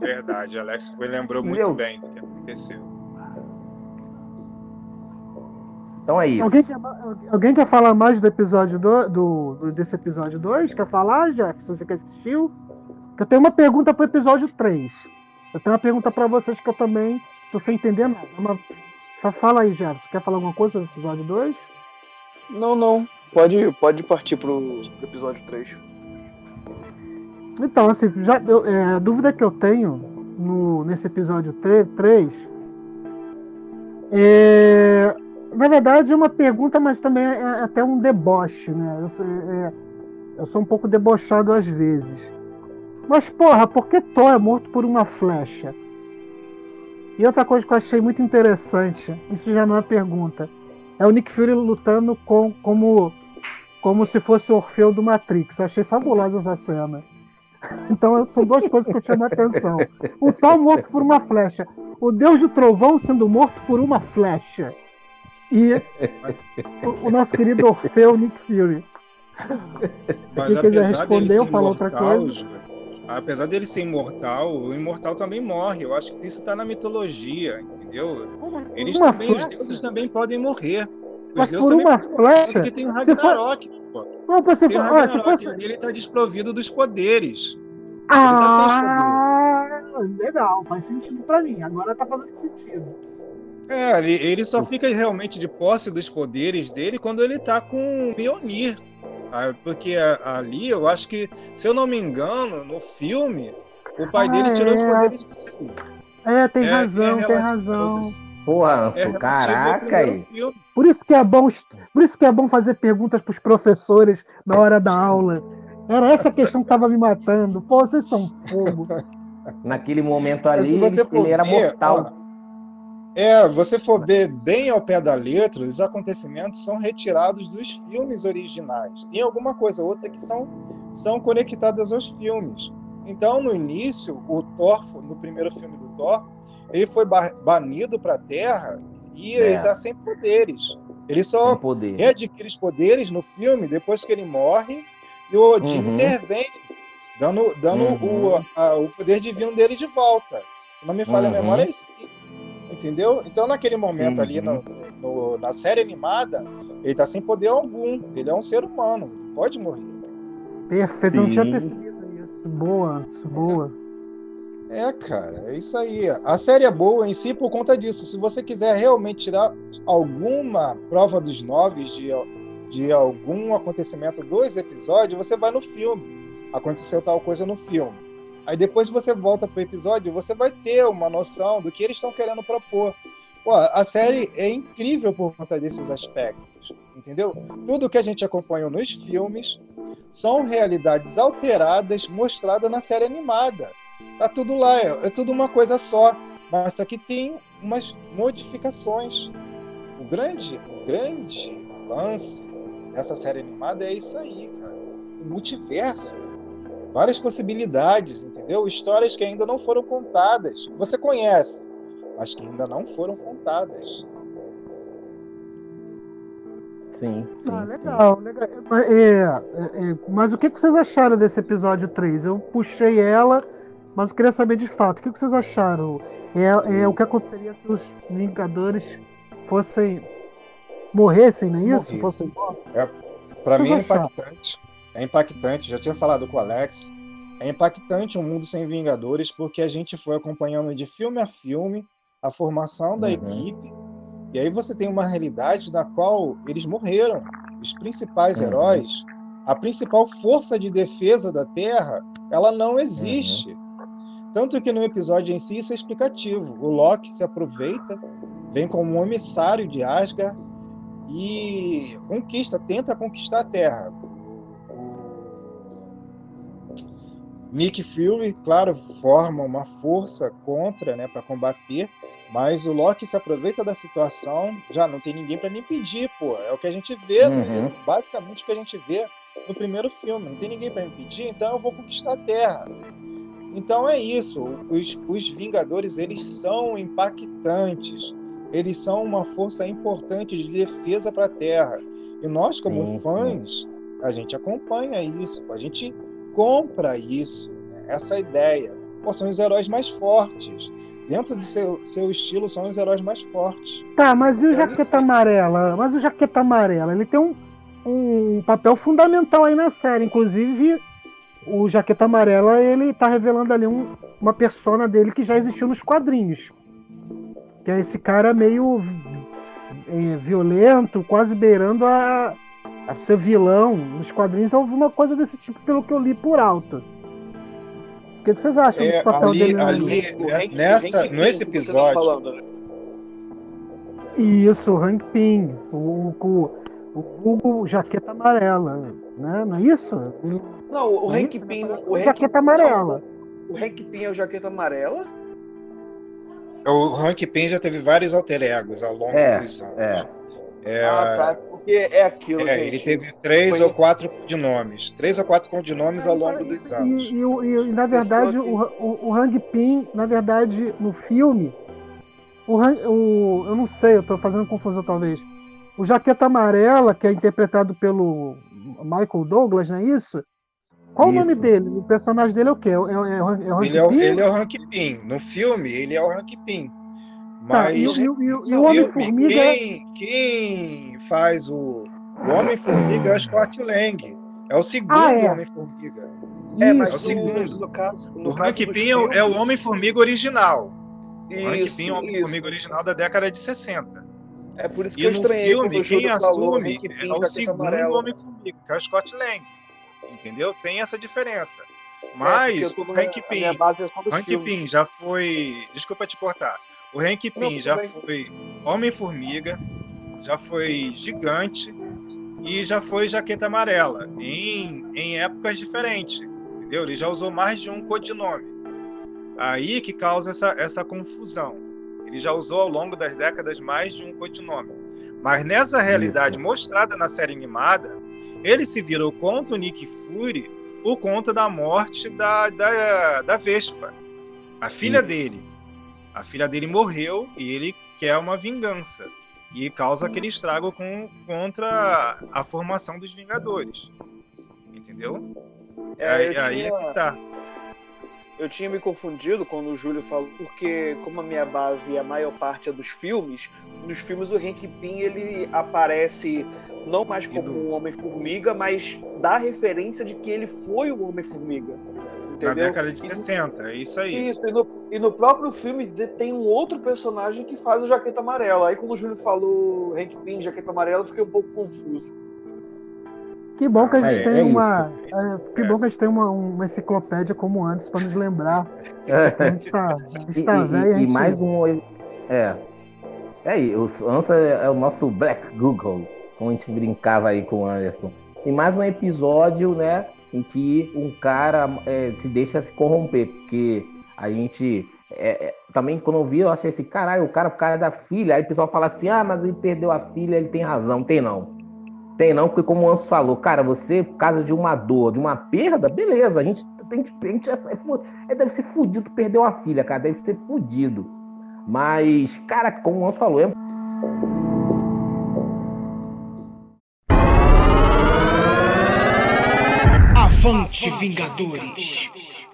Verdade, Alex lembrou muito Meu... bem do que aconteceu. Então é isso. Alguém quer, alguém quer falar mais do episódio do, do, do desse episódio 2? Quer falar, Jefferson? Você que assistiu? Eu tenho uma pergunta para o episódio 3. Eu tenho uma pergunta para vocês que eu também estou sem entender nada. Uma... Fala aí, Jefferson. Quer falar alguma coisa do episódio 2? Não, não. Pode, pode partir para o episódio 3. Então, assim, já, eu, é, a dúvida que eu tenho no, nesse episódio 3 é, na verdade, é uma pergunta, mas também é, é até um deboche, né? Eu, é, eu, sou um pouco debochado às vezes. Mas, porra, por que Thor é morto por uma flecha? E outra coisa que eu achei muito interessante, isso já não é pergunta, é o Nick Fury lutando com, como, como se fosse o Orfeu do Matrix. Eu achei fabulosa essa cena. Então são duas coisas que eu chamo a atenção. O Thor morto por uma flecha. O Deus do Trovão sendo morto por uma flecha. E o, o nosso querido Orfeu Nick Fury. Mas que quiser responder ou falar outra coisa. Apesar dele ser imortal, o imortal também morre. Eu acho que isso está na mitologia, entendeu? Eles também, os deuses também podem morrer. Os Mas por uma flecha. Porque tem o Ragnarok. For... Não, você tem ah, se fosse... Ele está desprovido dos poderes. Ah, tá legal, faz sentido para mim. Agora tá fazendo sentido. É, ele, ele só fica realmente de posse dos poderes dele quando ele tá com o Mjolnir. Ah, porque ali, eu acho que, se eu não me engano, no filme, o pai ah, dele tirou é. os poderes dele. É, tem é, razão, tem razão. Porra, é caraca aí. Por isso que é bom, por isso que é bom fazer perguntas para os professores na hora da aula. Era essa questão que tava me matando. Pô, vocês são fogo. Naquele momento ali, ele, ele era mortal. É, você for ver bem ao pé da letra, os acontecimentos são retirados dos filmes originais. Tem alguma coisa outra que são, são conectadas aos filmes. Então, no início, o Thor, no primeiro filme do Thor, ele foi banido para a Terra e é. ele está sem poderes. Ele só poder. readquire os poderes no filme depois que ele morre e o Odin uhum. intervém, dando, dando uhum. o, a, o poder divino dele de volta. Se não me falha uhum. a memória, é isso. Entendeu? Então, naquele momento ali, no, no, na série animada, ele está sem poder algum. Ele é um ser humano, ele pode morrer. Perfeito, Sim. não tinha percebido isso. Boa, isso boa. É, cara, é isso aí. A série é boa em si por conta disso. Se você quiser realmente tirar alguma prova dos nove de, de algum acontecimento dos episódios, você vai no filme. Aconteceu tal coisa no filme. Aí depois você volta pro episódio, você vai ter uma noção do que eles estão querendo propor. Pô, a série é incrível por conta desses aspectos, entendeu? Tudo que a gente acompanhou nos filmes são realidades alteradas mostradas na série animada. Tá tudo lá, é, é tudo uma coisa só. Mas só que tem umas modificações. O grande, o grande lance dessa série animada é isso aí, cara. O multiverso. Várias possibilidades, entendeu? Histórias que ainda não foram contadas. Que você conhece, mas que ainda não foram contadas. Sim, sim, ah, legal, sim. legal. É, é, é, mas o que vocês acharam desse episódio 3? Eu puxei ela mas eu queria saber de fato, o que vocês acharam? É, é o que aconteceria se os Vingadores fossem. morressem, não é isso? Fossem é, Para mim é impactante. É impactante, já tinha falado com o Alex. É impactante um mundo sem Vingadores, porque a gente foi acompanhando de filme a filme a formação da uhum. equipe. E aí você tem uma realidade na qual eles morreram. Os principais uhum. heróis, a principal força de defesa da Terra, ela não existe. Uhum. Tanto que no episódio em si isso é explicativo. O Loki se aproveita, vem como um emissário de Asgard e conquista, tenta conquistar a Terra. Nick Fury, claro, forma uma força contra, né, para combater, mas o Loki se aproveita da situação. Já não tem ninguém para me impedir, pô. É o que a gente vê, uhum. né? basicamente o que a gente vê no primeiro filme. Não tem ninguém para me impedir, então eu vou conquistar a Terra. Então é isso. Os, os Vingadores eles são impactantes. Eles são uma força importante de defesa para a Terra. E nós, como sim, fãs, sim. a gente acompanha isso, a gente compra isso, né? essa ideia. Pô, são os heróis mais fortes. Dentro do seu, seu estilo, são os heróis mais fortes. Tá, mas e o é Jaqueta isso? Amarela? Mas o Jaqueta Amarela, ele tem um, um papel fundamental aí na série. Inclusive, o Jaqueta Amarela ele tá revelando ali um, uma persona dele que já existiu nos quadrinhos. Que é esse cara meio é, violento, quase beirando a, a ser vilão. Nos quadrinhos houve uma coisa desse tipo, pelo que eu li por alto. O que, vocês acham é, desse papel ali, dele? Ali, ali nessa, nesse tá episódio. Tá falando, né? Isso, o Hank Pym, o, o, o Hugo Jaqueta Amarela, né? Não é isso? Não, o Hank Pym. O Hank, jaqueta amarela. Não, o Hank Pym é o jaqueta amarela? O Hank Pym já teve vários alter egos ao longo é, dos anos. É. É, ah, tá. Porque é aquilo, é, gente. Ele teve três Foi... ou quatro codinomes. Três ou quatro codinomes ao longo dos anos. E, e, e na verdade, o, o, o Hank Pym, na verdade, no filme, o, o, eu não sei, eu tô fazendo confusão talvez. O Jaqueta Amarela, que é interpretado pelo Michael Douglas, não é isso? Qual Isso. o nome dele? O personagem dele é o quê? É, é, é, é o Hank ele, é, ele é o Hank Pym. No filme, ele é o Hank Pym. Mas tá, e, e, e, e o Homem-Formiga... Quem, quem faz o, o Homem-Formiga é o Scott Lang. É o segundo ah, é. Homem-Formiga. É, mas é o segundo. No caso, no o Hank Pym é, é o Homem-Formiga original. Isso, o Hank Pym é o Homem-Formiga original da década de 60. É por isso que e eu estranhei no filme, quem assume é o segundo Homem-Formiga, que é o Scott Lang entendeu? Tem essa diferença. É, Mas é, o Hank Pym, é Hank Pym já foi. Desculpa te cortar. O Hank Pym já foi Homem-Formiga, já foi Gigante e já foi Jaqueta Amarela, em, em épocas diferentes, entendeu? Ele já usou mais de um codinome. Aí que causa essa, essa confusão. Ele já usou ao longo das décadas mais de um codinome. Mas nessa realidade Isso. mostrada na série animada, ele se virou contra o Nick Fury por conta da morte da, da, da Vespa, a filha Isso. dele. A filha dele morreu e ele quer uma vingança. E causa aquele estrago com, contra a formação dos Vingadores. Entendeu? É, aí, tinha... aí é que tá eu tinha me confundido quando o Júlio falou, porque como a minha base a maior parte é dos filmes, nos filmes o Hank Pym ele aparece não mais como um Homem-Formiga, mas dá referência de que ele foi o Homem-Formiga. Na década de 60, é isso aí. Isso, e no, e no, próprio filme tem um outro personagem que faz o Jaqueta Amarela. Aí quando o Júlio falou Hank Pym, Jaqueta Amarela, eu fiquei um pouco confuso. Que bom que a gente é, tem é uma. É, que bom que a gente tem uma, uma enciclopédia como antes para nos lembrar. A gente tá, a gente tá e, velho. E, e mais um. É. É aí, o Ansa é o nosso Black Google, como a gente brincava aí com o Anderson. E mais um episódio, né, em que um cara é, se deixa se corromper, porque a gente é, é, também quando eu vi, eu achei assim, caralho, o cara, o cara é da filha, aí o pessoal fala assim, ah, mas ele perdeu a filha, ele tem razão, tem não. Tem não, porque como o Anso falou, cara, você, por causa de uma dor, de uma perda, beleza, a gente, a a gente é, é, é, deve ser fudido perder uma filha, cara, deve ser fudido. Mas, cara, como o Anso falou, é... Avante, Vingadores!